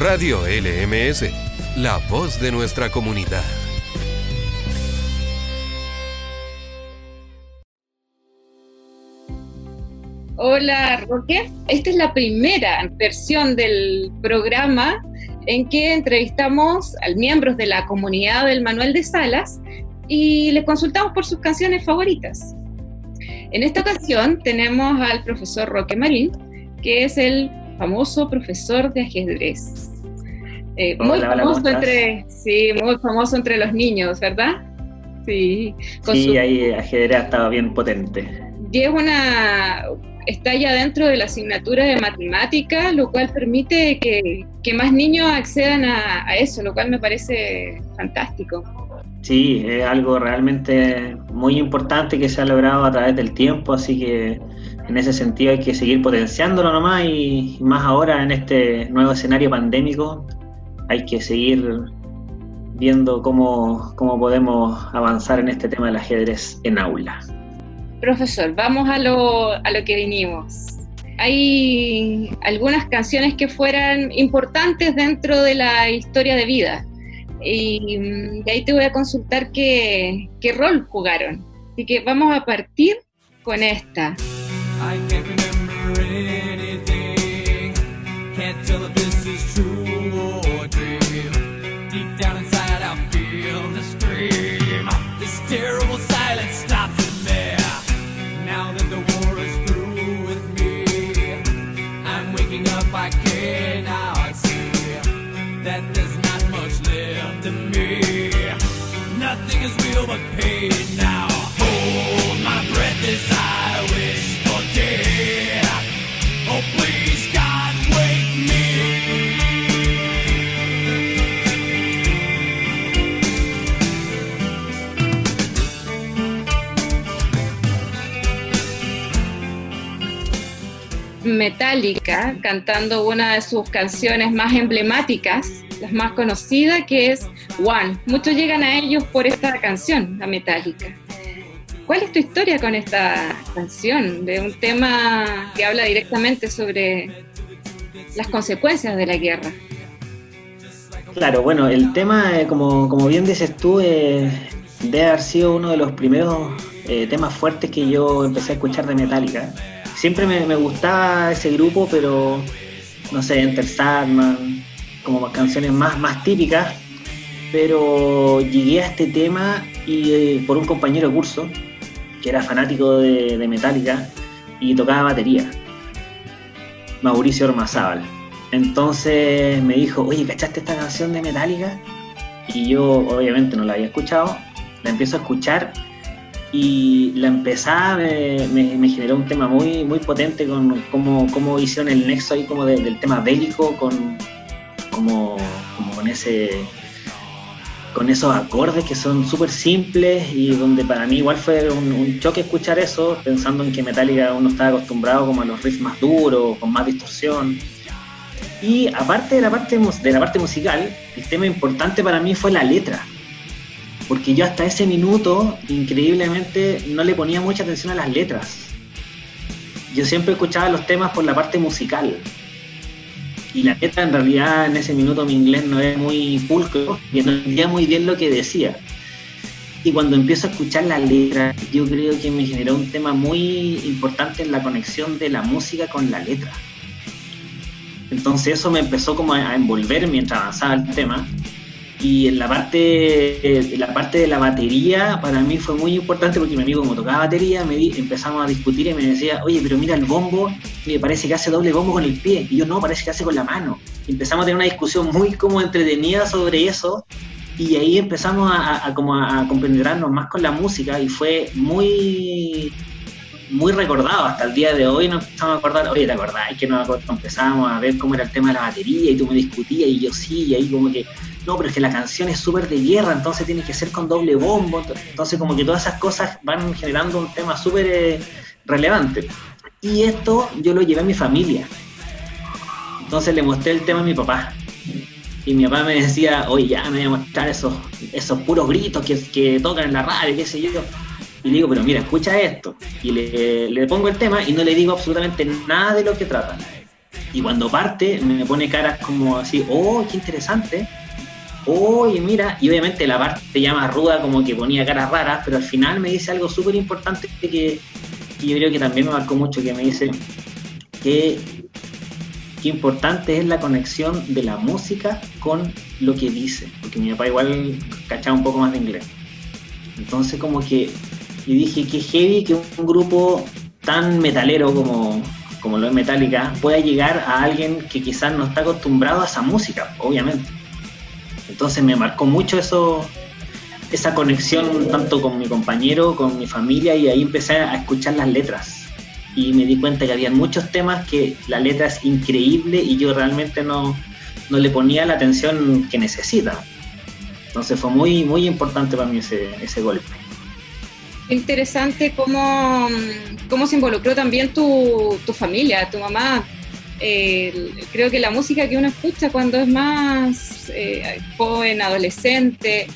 Radio LMS, la voz de nuestra comunidad. Hola Roque, esta es la primera versión del programa en que entrevistamos a miembros de la comunidad del Manuel de Salas y les consultamos por sus canciones favoritas. En esta ocasión tenemos al profesor Roque Marín, que es el famoso profesor de ajedrez. Eh, muy famoso entre, sí, muy famoso entre los niños, ¿verdad? Sí. sí, ahí ajedrez estaba bien potente. Y una, está ya dentro de la asignatura de matemáticas, lo cual permite que, que más niños accedan a, a, eso, lo cual me parece fantástico. Sí, es algo realmente muy importante que se ha logrado a través del tiempo, así que en ese sentido hay que seguir potenciándolo nomás y más ahora en este nuevo escenario pandémico hay que seguir viendo cómo, cómo podemos avanzar en este tema del ajedrez en aula. Profesor, vamos a lo, a lo que vinimos. Hay algunas canciones que fueran importantes dentro de la historia de vida. Y de ahí te voy a consultar qué, qué rol jugaron. Así que vamos a partir con esta. I Metallica cantando una de sus canciones más emblemáticas, las más conocidas, que es One. Muchos llegan a ellos por esta canción, la Metallica. ¿Cuál es tu historia con esta canción? De un tema que habla directamente sobre las consecuencias de la guerra. Claro, bueno, el tema, eh, como, como bien dices tú, eh, debe haber sido uno de los primeros eh, temas fuertes que yo empecé a escuchar de Metallica. Siempre me, me gustaba ese grupo, pero no sé, Enter Sandman, como canciones más, más típicas, pero llegué a este tema y por un compañero de curso que era fanático de, Metallica y tocaba batería. Mauricio Ormazábal. Entonces me dijo, oye, ¿cachaste esta canción de Metallica? Y yo obviamente no la había escuchado, la empiezo a escuchar y la empezaba me, generó un tema muy, muy potente con cómo, hicieron el nexo ahí como del tema bélico con, como con ese con esos acordes que son súper simples y donde para mí igual fue un, choque escuchar eso, pensando en que Metallica uno estaba acostumbrado como a los riffs más duros, con más distorsión. Y aparte de la parte, de la parte musical, el tema importante para mí fue la letra. Porque yo hasta ese minuto, increíblemente, no le ponía mucha atención a las letras. Yo siempre escuchaba los temas por la parte musical y la neta en realidad en ese minuto mi inglés no es muy pulcro y no entendía muy bien lo que decía. Y cuando empiezo a escuchar la letra, yo creo que me generó un tema muy importante en la conexión de la música con la letra. Entonces eso me empezó como a envolver mientras avanzaba el tema y en la parte, en la parte de la batería, para mí fue muy importante porque mi amigo, como tocaba batería, me empezamos a discutir y me decía, oye, pero mira el bombo, me parece que hace doble bombo con el pie. Y yo, no, parece que hace con la mano. empezamos a tener una discusión muy como entretenida sobre eso. Y ahí empezamos a, como a, comprendernos más con la música y fue muy muy recordado hasta el día de hoy nos empezamos a acordar, oye, ¿te acordás? Que nos empezamos a ver cómo era el tema de la batería y tú me discutías y yo sí, y ahí como que no, pero es que la canción es súper de guerra, entonces tiene que ser con doble bombo, entonces como que todas esas cosas van generando un tema súper eh, relevante. Y esto yo lo llevé a mi familia. Entonces le mostré el tema a mi papá. Y mi papá me decía, oye, ya me voy a mostrar esos, esos puros gritos que, que tocan en la radio, qué sé yo. Y digo, pero mira, escucha esto. Y le, pongo el tema y no le digo absolutamente nada de lo que trata. Y cuando parte me pone caras como así, oh, qué interesante. Oye, mira, y obviamente la parte ya más ruda como que ponía caras raras, pero al final me dice algo súper importante que, que, yo creo que también me marcó mucho, que me dice que, qué importante es la conexión de la música con lo que dice, porque mi papá igual cachaba un poco más de inglés. Entonces como que, y dije, qué heavy que un grupo tan metalero como, como lo es Metallica pueda llegar a alguien que quizás no está acostumbrado a esa música, obviamente. Entonces me marcó mucho eso, esa conexión tanto con mi compañero, con mi familia y ahí empecé a escuchar las letras y me di cuenta que había muchos temas que la letra es increíble y yo realmente no, no le ponía la atención que necesita. Entonces fue muy, muy importante para mí ese, ese golpe. Interesante cómo, cómo se involucró también tu, tu familia, tu mamá. Eh, creo que la música que uno escucha cuando es más eh, joven, adolescente,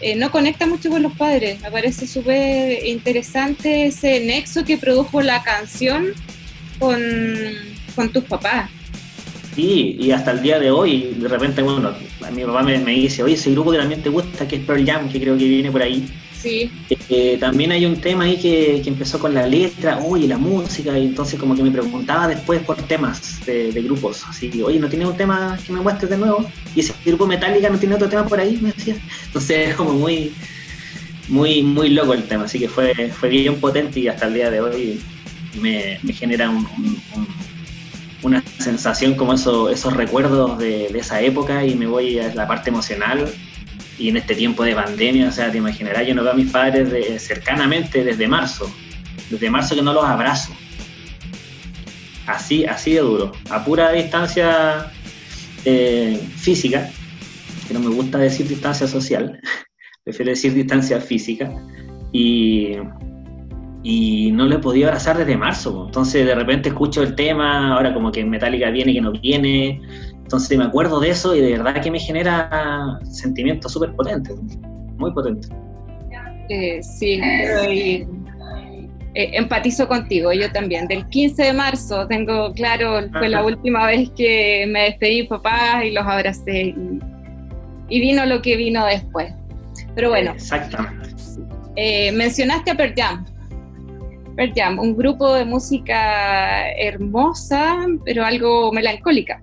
eh, no conecta mucho con los padres. Me parece súper interesante ese nexo que produjo la canción con, con tus papás. Sí, y hasta el día de hoy, de repente, bueno, mi papá me, me, dice, oye, ese grupo que también te gusta, que es Pearl Jam, que creo que viene por ahí. Sí. Eh, también hay un tema ahí que, que, empezó con la letra, oye, la música, y entonces como que me preguntaba después por temas de, de grupos, así oye, ¿no tienes un tema que me muestres de nuevo? Y ese grupo Metallica no tiene otro tema por ahí, me decía. Entonces es como muy, muy, muy loco el tema, así que fue, fue bien potente y hasta el día de hoy me, genera un, un, un una sensación como eso, esos recuerdos de, esa época y me voy a la parte emocional y en este tiempo de pandemia, o sea, te imaginarás, yo no veo a mis padres cercanamente desde marzo, desde marzo que no los abrazo. Así, así de duro, a pura distancia eh, física, que no me gusta decir distancia social, prefiero decir distancia física, y y no lo he podido abrazar desde marzo. Entonces de repente escucho el tema, ahora como que Metallica viene, que no viene. Entonces me acuerdo de eso y de verdad que me genera sentimientos súper potentes, muy potentes. Eh, sí, eh, empatizo contigo, yo también. Del 15 de marzo tengo claro, fue la última vez que me despedí papá y los abracé y, y, vino lo que vino después. Pero bueno. Exactamente. Eh, mencionaste a Pearl Jam. Pearl Jam, un grupo de música hermosa, pero algo melancólica.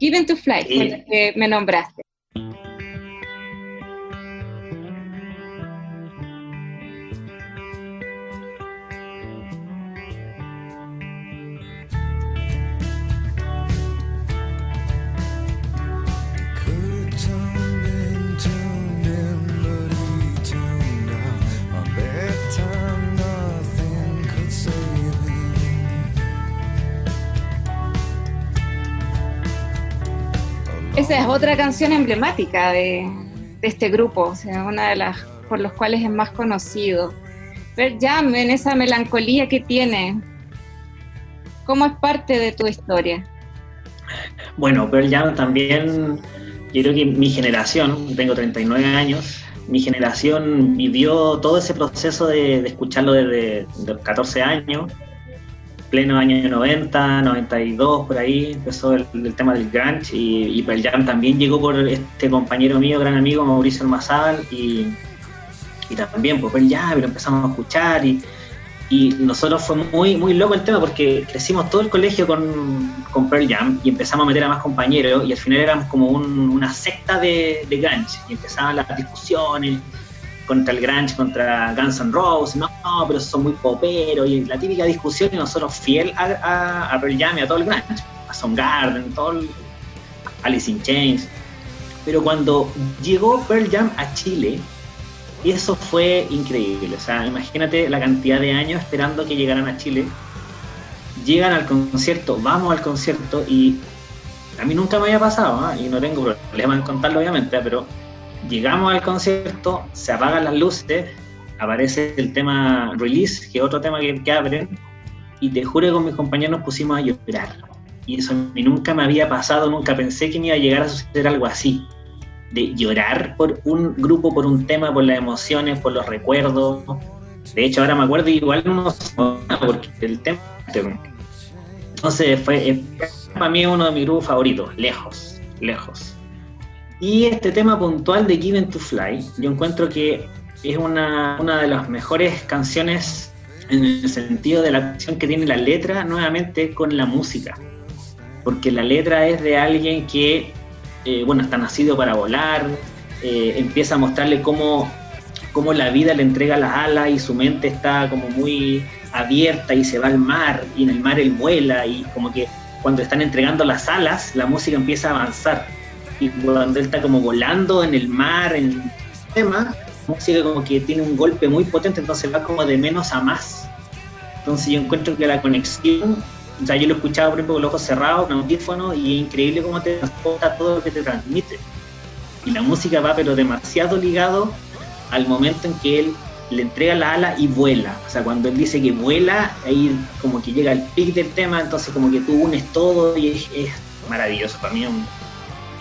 Given to Fly, sí. que me nombraste. Es otra canción emblemática de, este grupo, o una de las por los cuales es más conocido. Pearl Jam, en esa melancolía que tiene, ¿cómo es parte de tu historia? Bueno, Pearl Jam también, yo creo que mi generación, tengo 39 años, mi generación vivió todo ese proceso de, escucharlo desde los 14 años, pleno año 90, 92, por ahí empezó el, tema del grunge y, y Pearl Jam también llegó por este compañero mío, gran amigo Mauricio Almazal y, y también por Pearl Jam lo empezamos a escuchar y, y nosotros fue muy, muy loco el tema porque crecimos todo el colegio con, con Pearl Jam y empezamos a meter a más compañeros y al final éramos como un, una secta de, de grunge y empezaban las discusiones contra el grunge, contra Guns N' Roses, no, no, pero son muy poperos, y la típica discusión, y nosotros fiel a, Pearl Jam y a todo el grunge, a Soundgarden, todo el, Alice in Chains. Pero cuando llegó Pearl Jam a Chile, eso fue increíble. O sea, imagínate la cantidad de años esperando que llegaran a Chile. Llegan al concierto, vamos al concierto y a mí nunca me había pasado, ¿eh? y no tengo problema en contarlo obviamente, pero llegamos al concierto, se apagan las luces, aparece el tema Release, que es otro tema que, que abren, y te juro que con mis compañeros nos pusimos a llorar. Y eso nunca me había pasado, nunca pensé que me iba a llegar a suceder algo así. De llorar por un grupo, por un tema, por las emociones, por los recuerdos. De hecho, ahora me acuerdo igual unos porque el tema Entonces fue, para mí uno de mis grupos favoritos, lejos, lejos. Y este tema puntual de Given to Fly, yo encuentro que es una, una de las mejores canciones en el sentido de la canción que tiene la letra nuevamente con la música. Porque la letra es de alguien que, eh, bueno, está nacido para volar, eh, empieza a mostrarle cómo, cómo la vida le entrega las alas y su mente está como muy abierta y se va al mar y en el mar él vuela y como que cuando están entregando las alas la música empieza a avanzar y cuando él está como volando en el mar, en el tema, música como que tiene un golpe muy potente, entonces va como de menos a más. Entonces yo encuentro que la conexión, o sea, yo lo escuchaba por ejemplo con los ojos cerrados, con audífono, y es increíble cómo te transporta todo lo que te transmite. Y la música va pero demasiado ligado al momento en que él le entrega la ala y vuela. O sea, cuando él dice que vuela, ahí como que llega el pic del tema, entonces como que tú unes todo y es, maravilloso. Para mí es un,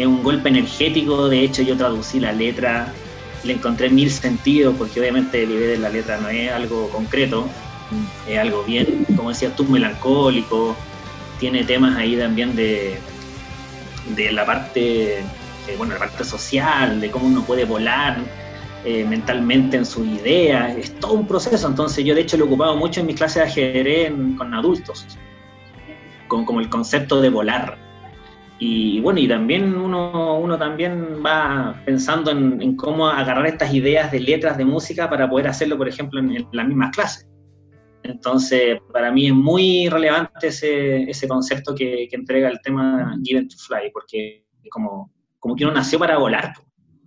golpe energético, de hecho yo traducí la letra, le encontré mil sentidos, porque obviamente el de la letra no es algo concreto, es algo bien, como decías tú, melancólico, tiene temas ahí también de, de la parte, eh, bueno, la parte social, de cómo uno puede volar, eh, mentalmente en sus ideas, es todo un proceso, entonces yo de hecho lo he ocupado mucho en mis clases de ajedrez con adultos, con como el concepto de volar. Y bueno, y también uno, uno también va pensando en, cómo agarrar estas ideas de letras de música para poder hacerlo, por ejemplo, en, las mismas clases. Entonces, para mí es muy relevante ese, ese concepto que, que, entrega el tema Given to Fly, porque como, como que uno nació para volar.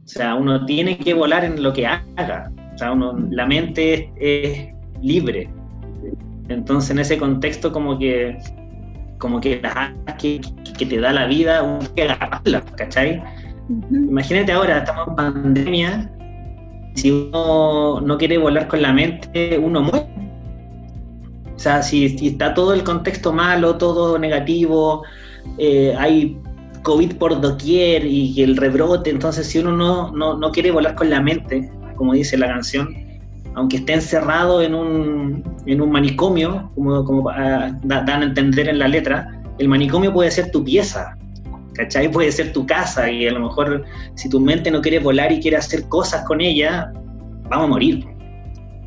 O sea, uno tiene que volar en lo que haga. O sea, uno, la mente es, libre. Entonces, en ese contexto, como que como que las que, que te da la vida, uno tiene que agarrarlas, ¿cachai? Imagínate ahora, estamos en pandemia, si uno no quiere volar con la mente, uno muere. O sea, si, está todo el contexto malo, todo negativo, eh, hay COVID por doquier y el rebrote, entonces si uno no, no, quiere volar con la mente, como dice la canción, aunque esté encerrado en un, en un manicomio, como, como dan a entender en la letra, el manicomio puede ser tu pieza, ¿cachai? Puede ser tu casa y a lo mejor si tu mente no quiere volar y quiere hacer cosas con ella, vamos a morir.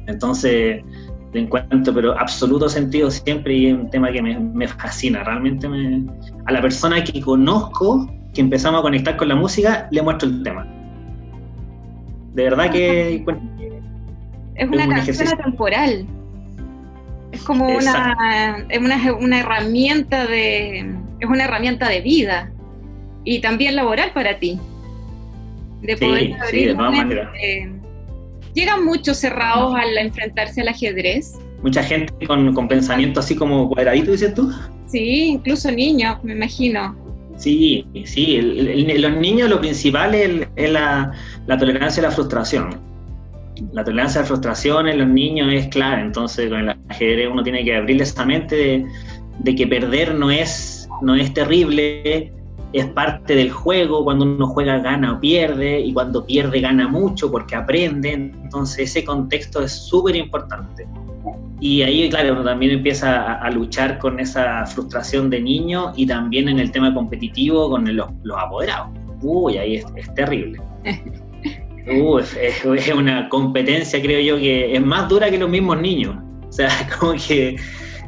Entonces, le encuentro pero absoluto sentido siempre y es un tema que me, fascina. Realmente me, a la persona que conozco, que empezamos a conectar con la música, le muestro el tema. De verdad que... es una canción atemporal. Es como una, es una, una, herramienta de... Es una herramienta de vida y también laboral para ti. De poder sí, de todas maneras llegan muchos cerrados al enfrentarse al ajedrez. Mucha gente con, con pensamiento así como cuadradito, dices tú. Sí, incluso niños, me imagino. Sí, sí, los niños lo principal es, la, tolerancia a la frustración. La tolerancia a la frustración en los niños es clara, entonces con el ajedrez uno tiene que abrirle esa mente de, que perder no es, no es terrible, es parte del juego, cuando uno juega gana o pierde, y cuando pierde gana mucho porque aprende, entonces ese contexto es súper importante. Y ahí, claro, uno también empieza a, luchar con esa frustración de niño y también en el tema competitivo con los, apoderados. Uy, ahí es, terrible. Uy, es, una competencia, creo yo, que es más dura que los mismos niños. O sea, como que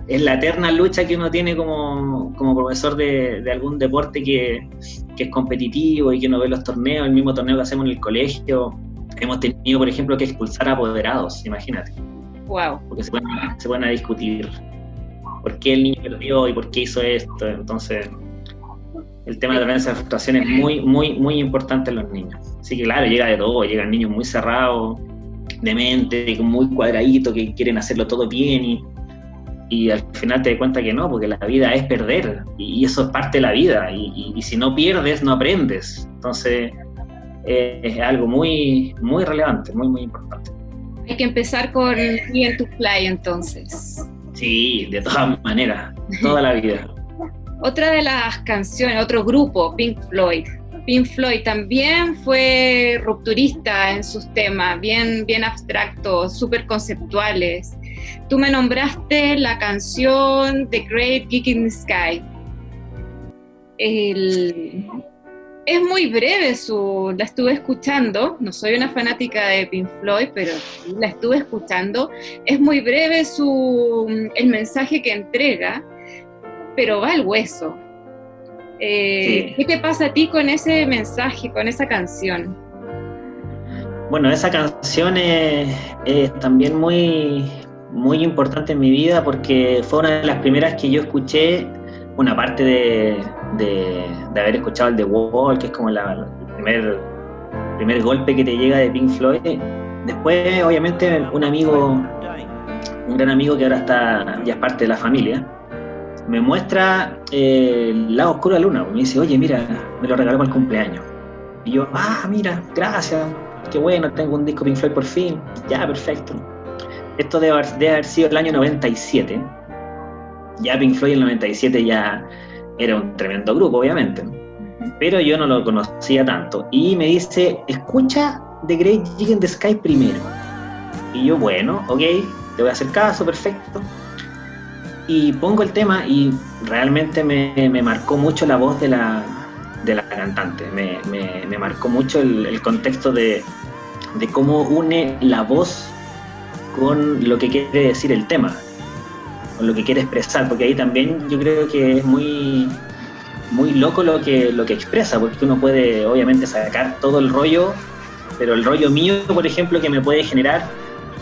es la eterna lucha que uno tiene como, profesor de, algún deporte que, es competitivo y que uno ve los torneos, el mismo torneo que hacemos en el colegio. Hemos tenido, por ejemplo, que expulsar a apoderados, imagínate. Wow. Porque se pueden, a discutir por qué el niño perdió y por qué hizo esto. Entonces, el tema de la de frustración es muy, muy, muy importante en los niños. Así que, claro, llega de todo. Llegan niños muy cerrados, de mente, muy cuadraditos, que quieren hacerlo todo bien y y al final te das cuenta que no, porque la vida es perder y eso es parte de la vida y, si no pierdes no aprendes. Entonces eh, es algo muy, muy relevante, muy, muy importante. Hay que empezar con Bien to Fly entonces. Sí, de todas maneras, toda la vida. Otra de las canciones, otro grupo, Pink Floyd. Pink Floyd también fue rupturista en sus temas, bien, bien abstractos, súper conceptuales tú me nombraste la canción The Great Geek in the Sky. es muy breve su, la estuve escuchando, no soy una fanática de Pink Floyd, pero la estuve escuchando. Es muy breve su, el mensaje que entrega, pero va al hueso. Eh, ¿Qué te pasa a ti con ese mensaje, con esa canción? Bueno, esa canción es, también muy, muy importante en mi vida porque fue una de las primeras que yo escuché, una parte de, de, haber escuchado el The Wall, que es como la, el primer, primer golpe que te llega de Pink Floyd. Después, obviamente, un amigo, un gran amigo que ahora está ya es parte de la familia, me muestra eh, el lado oscuro de la luna. Me dice, oye, mira, me lo regaló para el cumpleaños. Y yo, ah, mira, gracias qué bueno, tengo un disco Pink Floyd por fin, ya, perfecto. Esto debe haber, sido el año 97. Ya Pink Floyd en el 97 ya era un tremendo grupo, obviamente. Pero yo no lo conocía tanto. Y me dice, escucha The Great Gig in the Sky primero. Y yo, bueno, ok, te voy a hacer caso, perfecto. Y pongo el tema y realmente me, me marcó mucho la voz de la, de la cantante. Me, me, marcó mucho el, contexto de, de, cómo une la voz con lo que quiere decir el tema, con lo que quiere expresar, porque ahí también yo creo que es muy, muy loco lo que, lo que expresa, porque uno puede obviamente sacar todo el rollo, pero el rollo mío, por ejemplo, que me puede generar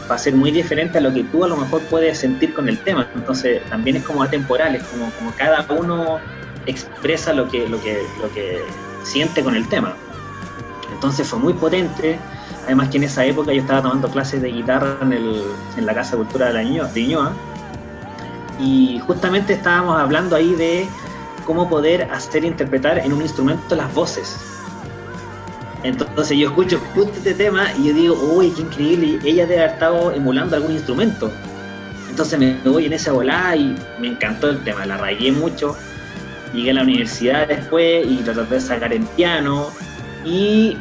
va a ser muy diferente a lo que tú a lo mejor puedes sentir con el tema. Entonces también es como atemporal, es como, como cada uno expresa lo que, lo, que, lo que siente con el tema. Entonces fue muy potente, además que en esa época yo estaba tomando clases de guitarra en, el, en la Casa de Cultura de, la Ñoa, y justamente estábamos hablando ahí de cómo poder hacer interpretar en un instrumento las voces. Entonces yo escucho este tema y yo digo, uy, qué increíble, ella debe haber estado emulando algún instrumento. Entonces me voy en esa volada y me encantó el tema, la rayé mucho llegué a la universidad después y traté de sacar en piano y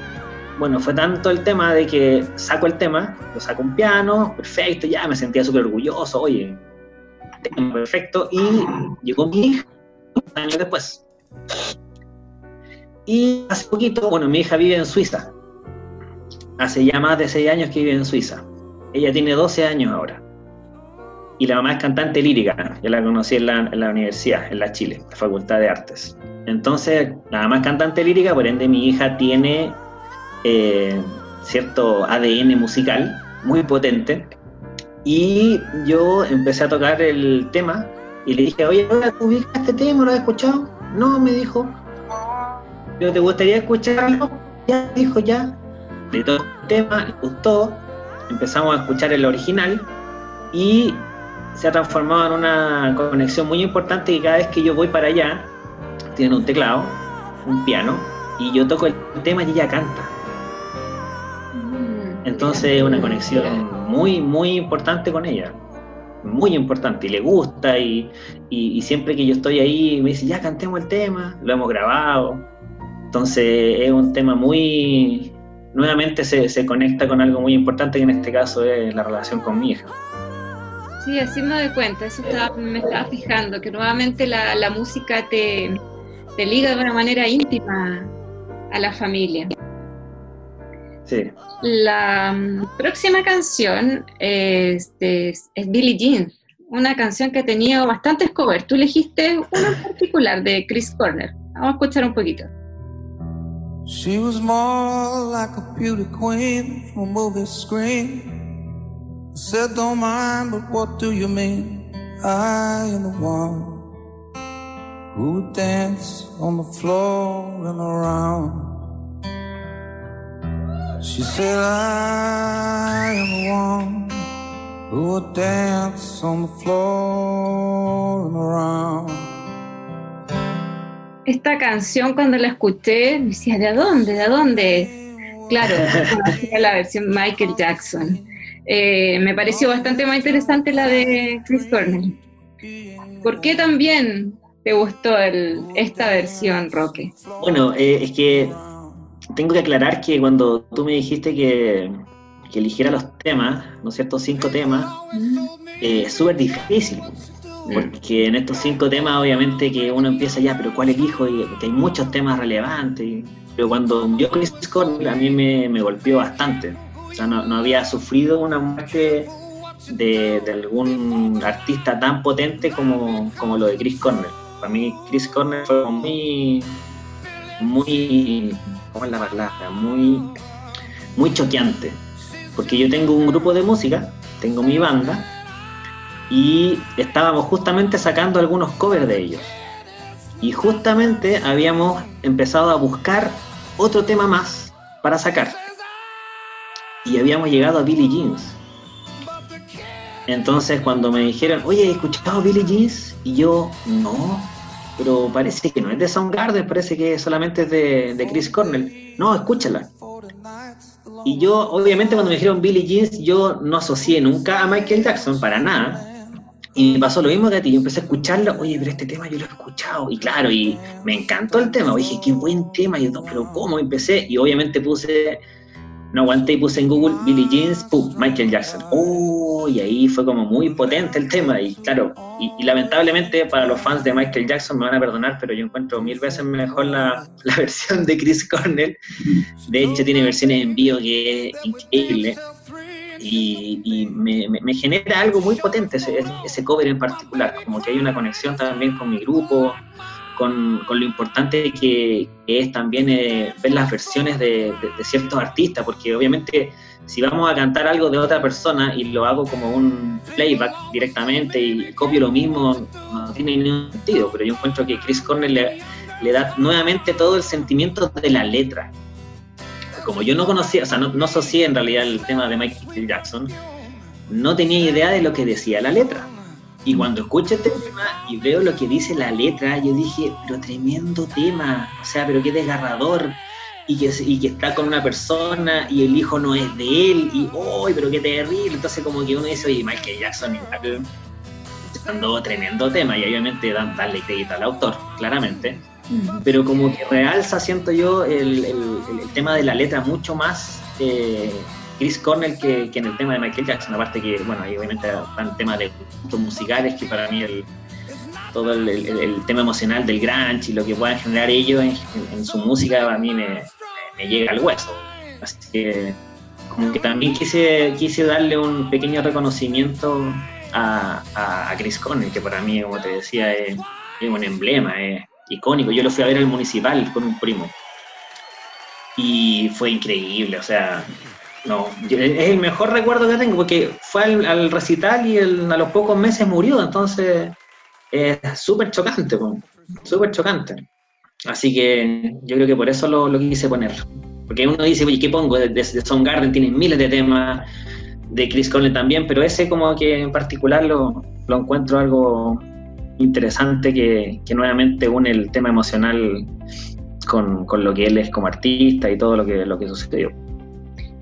bueno, fue tanto el tema de que saco el tema, lo saco en piano, perfecto, ya me sentía súper orgulloso, oye, perfecto, y llegó mi hija años después. Y hace poquito, bueno, mi hija vive en Suiza, hace ya más de 6 años que vive en Suiza, ella tiene 12 años ahora y la mamá es cantante lírica, yo la conocí en la, universidad, en la Chile, la Facultad de Artes. Entonces, la mamá es cantante lírica, por ende mi hija tiene eh, cierto ADN musical muy potente. Y yo empecé a tocar el tema y le dije, oye, ¿tú ubicas este tema? ¿Lo has escuchado? No, me dijo. ¿Pero te gustaría escucharlo? Ya, dijo ya. Le tocó el tema, le gustó. Empezamos a escuchar el original y se ha transformado en una conexión muy importante y cada vez que yo voy para allá, tiene un teclado, un piano, y yo toco el tema y ella canta. Mm, Entonces es una conexión muy, muy importante con ella. Muy importante. Y le gusta y, y, siempre que yo estoy ahí me dice, ya cantemos el tema, lo hemos grabado. Entonces es un tema muy... Nuevamente se, se conecta con algo muy importante que en este caso es la relación con mi hija. Sí, me doy cuenta, eso me estaba fijando, que nuevamente la, la música te, te, liga de una manera íntima a la familia. Sí. La mm, próxima canción es, es, Billie Jean, una canción que ha tenido bastantes covers. Tú elegiste una en particular de Chris Corner. Vamos a escuchar un poquito. She was more like a beauty queen from a movie screen. I said, don't mind, but what do you mean? I am the one who would dance on the floor and around. She said, I am the one who would dance on the floor and around. Esta canción cuando la escuché, me decía, ¿de dónde? ¿De dónde? Claro, la versión Michael Jackson. Eh, me pareció bastante más interesante la de Chris Cornell. ¿Por qué también te gustó esta versión, Roque? Bueno, eh, es que tengo que aclarar que cuando tú me dijiste que, eligiera los temas, ¿no es cierto? Cinco temas, es súper difícil. Porque en estos cinco temas, obviamente, que uno empieza ya, pero ¿cuál elijo? Y que hay muchos temas relevantes. Pero cuando yo Chris Cornell, a mí me, me golpeó bastante. O sea, no, no había sufrido una muerte de, de, algún artista tan potente como, como lo de Chris Cornell. Para mí, Chris Cornell fue muy, muy, ¿cómo es la palabra? Muy, muy choqueante. Porque yo tengo un grupo de música, tengo mi banda, y estábamos justamente sacando algunos covers de ellos. Y justamente habíamos empezado a buscar otro tema más para sacar. Y habíamos llegado a Billie Jeans. Entonces cuando me dijeron, oye, ¿he escuchado Billie Jeans? Y yo, no, pero parece que no es de Soundgarden, parece que solamente es de, de Chris Cornell. No, escúchala. Y yo, obviamente, cuando me dijeron Billie Jeans, yo no asocié nunca a Michael Jackson, para nada. Y me pasó lo mismo que a ti, yo empecé a escucharlo, oye, pero este tema yo lo he escuchado, y claro, y me encantó el tema, dije, qué buen tema, y yo, pero ¿cómo? Empecé, y obviamente puse, no aguanté y puse en Google Billie Jeans, pum, Michael Jackson, oh, y ahí fue como muy potente el tema, y claro, y, y, lamentablemente para los fans de Michael Jackson me van a perdonar, pero yo encuentro mil veces mejor la, la versión de Chris Cornell, de hecho tiene versiones en vivo que es increíble, y, y me, me, genera algo muy potente ese, ese, cover en particular, como que hay una conexión también con mi grupo, con, con lo importante que, que es también eh, ver las versiones de, ciertos artistas, porque obviamente si vamos a cantar algo de otra persona y lo hago como un playback directamente y copio lo mismo, no tiene ningún sentido, pero yo encuentro que Chris Cornell le da nuevamente todo el sentimiento de la letra, como yo no conocía, o sea, no, no asocié en realidad el tema de Michael Jackson, no tenía idea de lo que decía la letra. Y cuando escucho este tema y veo lo que dice la letra, yo dije, pero tremendo tema, o sea, pero qué desgarrador, y que, y que está con una persona y el hijo no es de él, y ¡oh, pero qué terrible! Entonces como que uno dice, oye, Michael Jackson dando tremendo tema, y obviamente dan, darle crédito al autor, claramente pero como que realza, siento yo, el, el, tema de la letra mucho más eh, Chris Cornell que, que, en el tema de Michael Jackson, aparte que, bueno, ahí obviamente van temas de gustos musicales que para mí el, todo el, el, tema emocional del grunge y lo que puedan generar ellos en, su música a mí me, llega al hueso. Así que como que también quise, quise darle un pequeño reconocimiento a, Chris Cornell, que para mí, como te decía, es, es un emblema, es, icónico. Yo lo fui a ver al municipal con un primo. Y fue increíble, o sea, no, es el mejor recuerdo que tengo, porque fue al, al recital y el, a los pocos meses murió, entonces es súper chocante, súper chocante. Así que yo creo que por eso lo, lo, quise poner. Porque uno dice, oye, ¿qué pongo? De, de, de Soundgarden tienen miles de temas, de Chris Cornell también, pero ese como que en particular lo, lo encuentro algo interesante que, que, nuevamente une el tema emocional con, con, lo que él es como artista y todo lo que, lo que sucedió.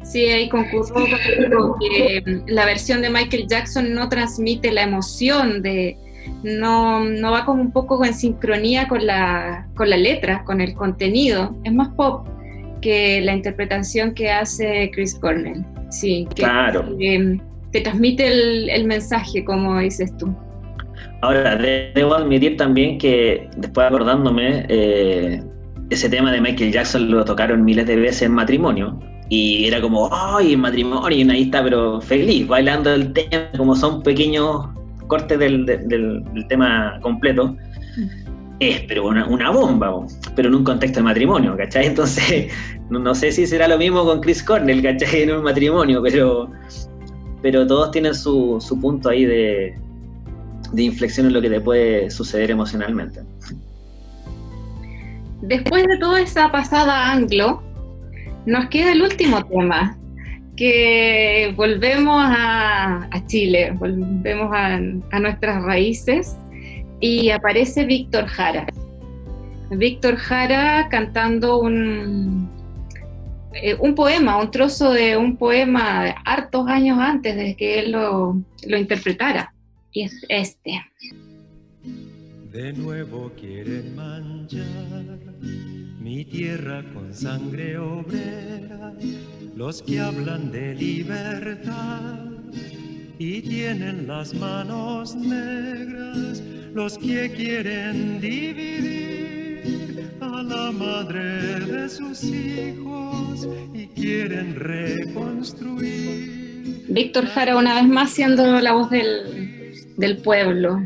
Sí, ahí concurro que la versión de Michael Jackson no transmite la emoción de, no, no va como un poco en sincronía con la, con la letra, con el contenido, es más pop que la interpretación que hace Chris Cornell. Sí, que, claro. que te transmite el, el mensaje, como dices tú. Ahora, debo admitir también que, después acordándome, eh, ese tema de Michael Jackson lo tocaron miles de veces en matrimonio. Y era como, ¡ay, en matrimonio! Y ahí está, pero feliz, bailando el tema, como son pequeños cortes del, del, del tema completo. Es, pero una, una, bomba, pero en un contexto de matrimonio, ¿cachai? Entonces, no, no, sé si será lo mismo con Chris Cornell, ¿cachai? En un matrimonio, pero, pero todos tienen su, su punto ahí de, de inflexión en lo que te puede suceder emocionalmente. Después de toda esa pasada anglo, nos queda el último tema, que volvemos a, Chile, volvemos a, nuestras raíces y aparece Víctor Jara. Víctor Jara cantando un, eh, un poema, un trozo de un poema hartos años antes de que él lo, lo interpretara y es este. De nuevo quieren manchar mi tierra con sangre obrera, los que hablan de libertad y tienen las manos negras los que quieren dividir a la madre de sus hijos y quieren reconstruir. Víctor Jara, una vez más siendo la voz del, del pueblo.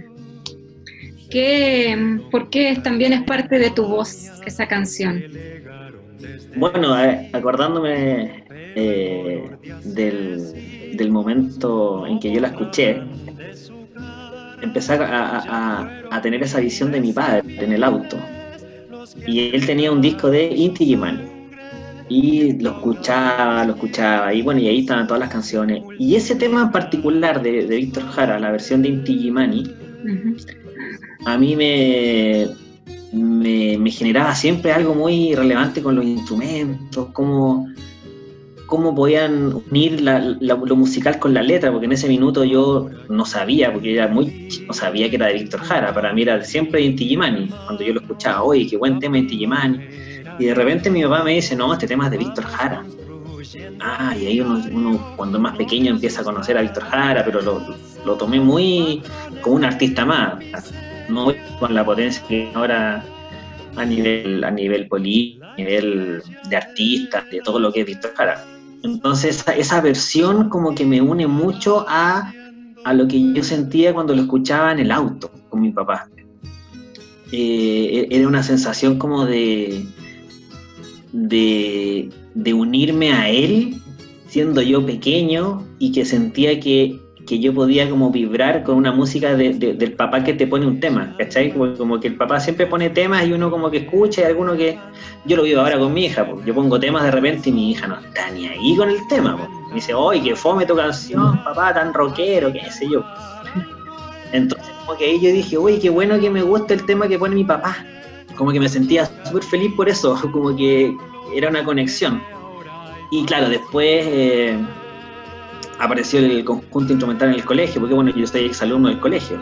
¿Qué, ¿Por qué también es parte de tu voz esa canción? Bueno, eh, acordándome eh, del, del, momento en que yo la escuché, empecé a, a, tener esa visión de mi padre en el auto. Y él tenía un disco de Inti Gimani. Y lo escuchaba, lo escuchaba, y bueno, y ahí estaban todas las canciones. Y ese tema en particular de, de Víctor Jara, la versión de Inti Gimani, a mí me, me, generaba siempre algo muy relevante con los instrumentos, cómo, cómo podían unir lo musical con la letra, porque en ese minuto yo no sabía, porque era muy no sabía que era de Víctor Jara, para mí era siempre de Inti cuando yo lo escuchaba, oye, qué buen tema Inti y de repente mi papá me dice, no, este tema es de Víctor Jara. Ah, y ahí uno, uno, cuando es más pequeño empieza a conocer a Víctor Jara, pero lo, lo tomé muy como un artista más no con la potencia que ahora a nivel, a nivel político, a nivel de artistas, de todo lo que es Víctor Jara. Entonces esa, versión como que me une mucho a, a, lo que yo sentía cuando lo escuchaba en el auto con mi papá. Eh, era una sensación como de, de, de unirme a él siendo yo pequeño y que sentía que que yo podía como vibrar con una música del papá que te pone un tema, ¿cachai? Como, que el papá siempre pone temas y uno como que escucha y alguno que... Yo lo vivo ahora con mi hija, yo pongo temas de repente y mi hija no está ni ahí con el tema, me dice, oye, que fome tu canción, papá, tan rockero, qué sé yo. Entonces como que ahí yo dije, oye, qué bueno que me gusta el tema que pone mi papá. Como que me sentía súper feliz por eso, como que era una conexión. Y claro, después... Eh, apareció el conjunto instrumental en el colegio, porque bueno, yo soy exalumno del colegio.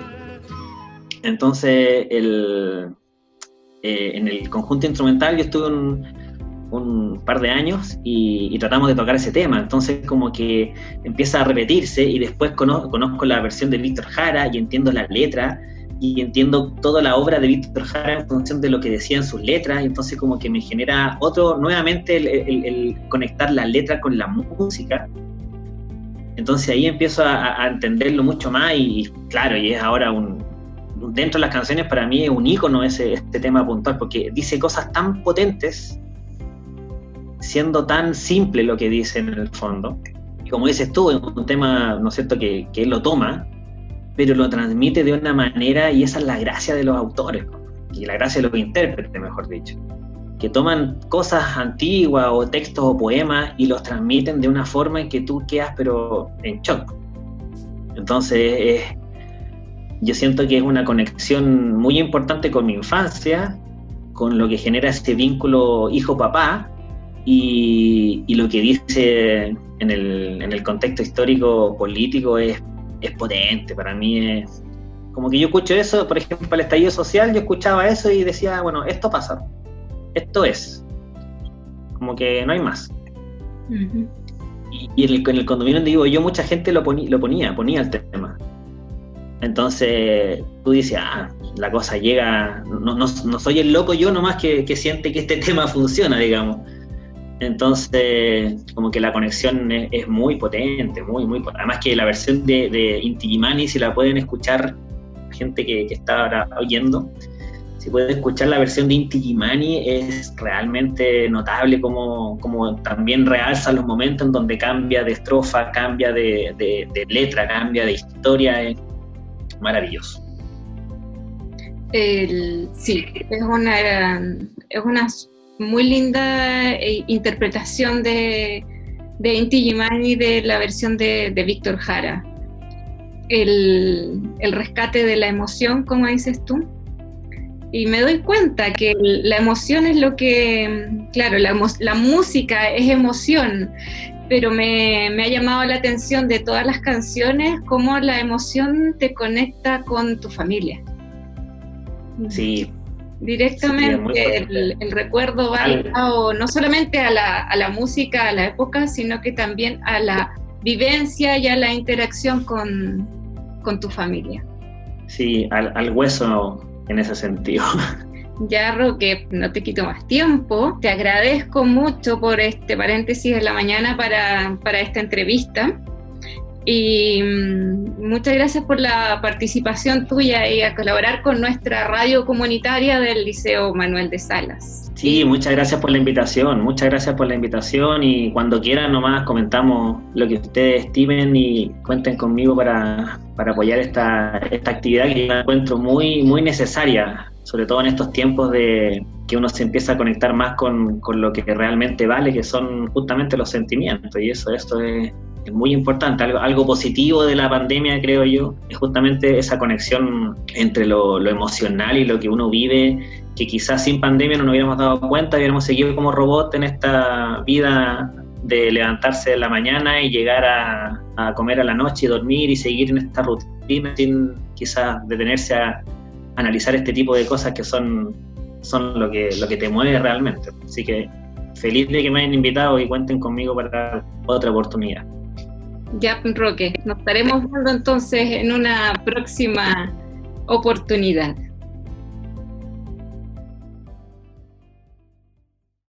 Entonces, el, eh, en el conjunto instrumental yo estuve un, par de años y, tratamos de tocar ese tema. Entonces, como que empieza a repetirse y después conozco, la versión de Víctor Jara y entiendo la letra y entiendo toda la obra de Víctor Jara en función de lo que decían sus letras. Entonces, como que me genera otro, nuevamente, el conectar la letra con la música entonces ahí empiezo a, entenderlo mucho más y, claro, y es ahora un, dentro de las canciones para mí es un ícono ese, este tema puntual, porque dice cosas tan potentes, siendo tan simple lo que dice en el fondo. Y como dices tú, es un tema, ¿no es cierto?, que, que él lo toma, pero lo transmite de una manera y esa es la gracia de los autores, y la gracia de los intérpretes, mejor dicho que toman cosas antiguas o textos o poemas y los transmiten de una forma en que tú quedas pero en shock. Entonces, yo siento que es una conexión muy importante con mi infancia, con lo que genera ese vínculo hijo-papá y, lo que dice en el, en el contexto histórico político es, es potente. Para mí es como que yo escucho eso, por ejemplo, el estallido social, yo escuchaba eso y decía, bueno, esto pasa esto es. Como que no hay más. Y, en, el, condominio donde digo yo, mucha gente lo, lo ponía, ponía el tema. Entonces tú dices, ah, la cosa llega, no, no, soy el loco yo nomás que, que, siente que este tema funciona, digamos. Entonces, como que la conexión es, muy potente, muy, muy potente. Además que la versión de, de Inti si la pueden escuchar gente que, está ahora oyendo, si pueden escuchar la versión de Inti Gimani, es realmente notable como, como, también realza los momentos en donde cambia de estrofa, cambia de, letra, cambia de historia. Es maravilloso. sí, es una, es una muy linda eh, interpretación de, de Inti Gimani de la versión de, de Víctor Jara. El, el rescate de la emoción, como dices tú y me doy cuenta que la emoción es lo que, claro, la, la música es emoción, pero me, me, ha llamado la atención de todas las canciones cómo la emoción te conecta con tu familia. Sí. Directamente el, el, recuerdo va no solamente a la, a la música, a la época, sino que también a la vivencia y a la interacción con, con tu familia. Sí, al, al hueso en ese sentido. Ya, Roque, no te quito más tiempo. Te agradezco mucho por este paréntesis en la mañana para, para esta entrevista. Y mm, muchas gracias por la participación tuya y a colaborar con nuestra radio comunitaria del Liceo Manuel de Salas. Sí, muchas gracias por la invitación, muchas gracias por la invitación y cuando quieran nomás comentamos lo que ustedes estimen y cuenten conmigo para, para apoyar esta, esta actividad que yo encuentro muy, muy necesaria, sobre todo en estos tiempos de que uno se empieza a conectar más con, con lo que realmente vale, que son justamente los sentimientos y eso, esto es es muy importante. Algo, algo, positivo de la pandemia, creo yo, es justamente esa conexión entre lo, emocional y lo que uno vive, que quizás sin pandemia no nos hubiéramos dado cuenta, hubiéramos seguido como robot en esta vida de levantarse en la mañana y llegar a, a comer a la noche y dormir y seguir en esta rutina sin quizás detenerse a analizar este tipo de cosas que son, son lo, que, lo que te mueve realmente. Así que feliz de que me hayan invitado y cuenten conmigo para otra oportunidad. Ya, Roque, nos estaremos viendo entonces en una próxima oportunidad.